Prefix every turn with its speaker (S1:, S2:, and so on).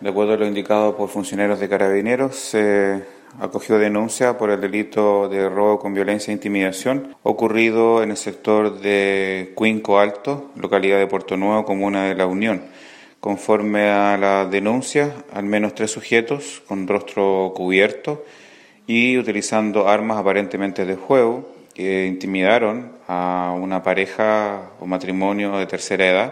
S1: De acuerdo a lo indicado por funcionarios de carabineros, se acogió denuncia por el delito de robo con violencia e intimidación ocurrido en el sector de Cuinco Alto, localidad de Puerto Nuevo, comuna de La Unión. Conforme a la denuncia, al menos tres sujetos con rostro cubierto y utilizando armas aparentemente de juego que intimidaron a una pareja o matrimonio de tercera edad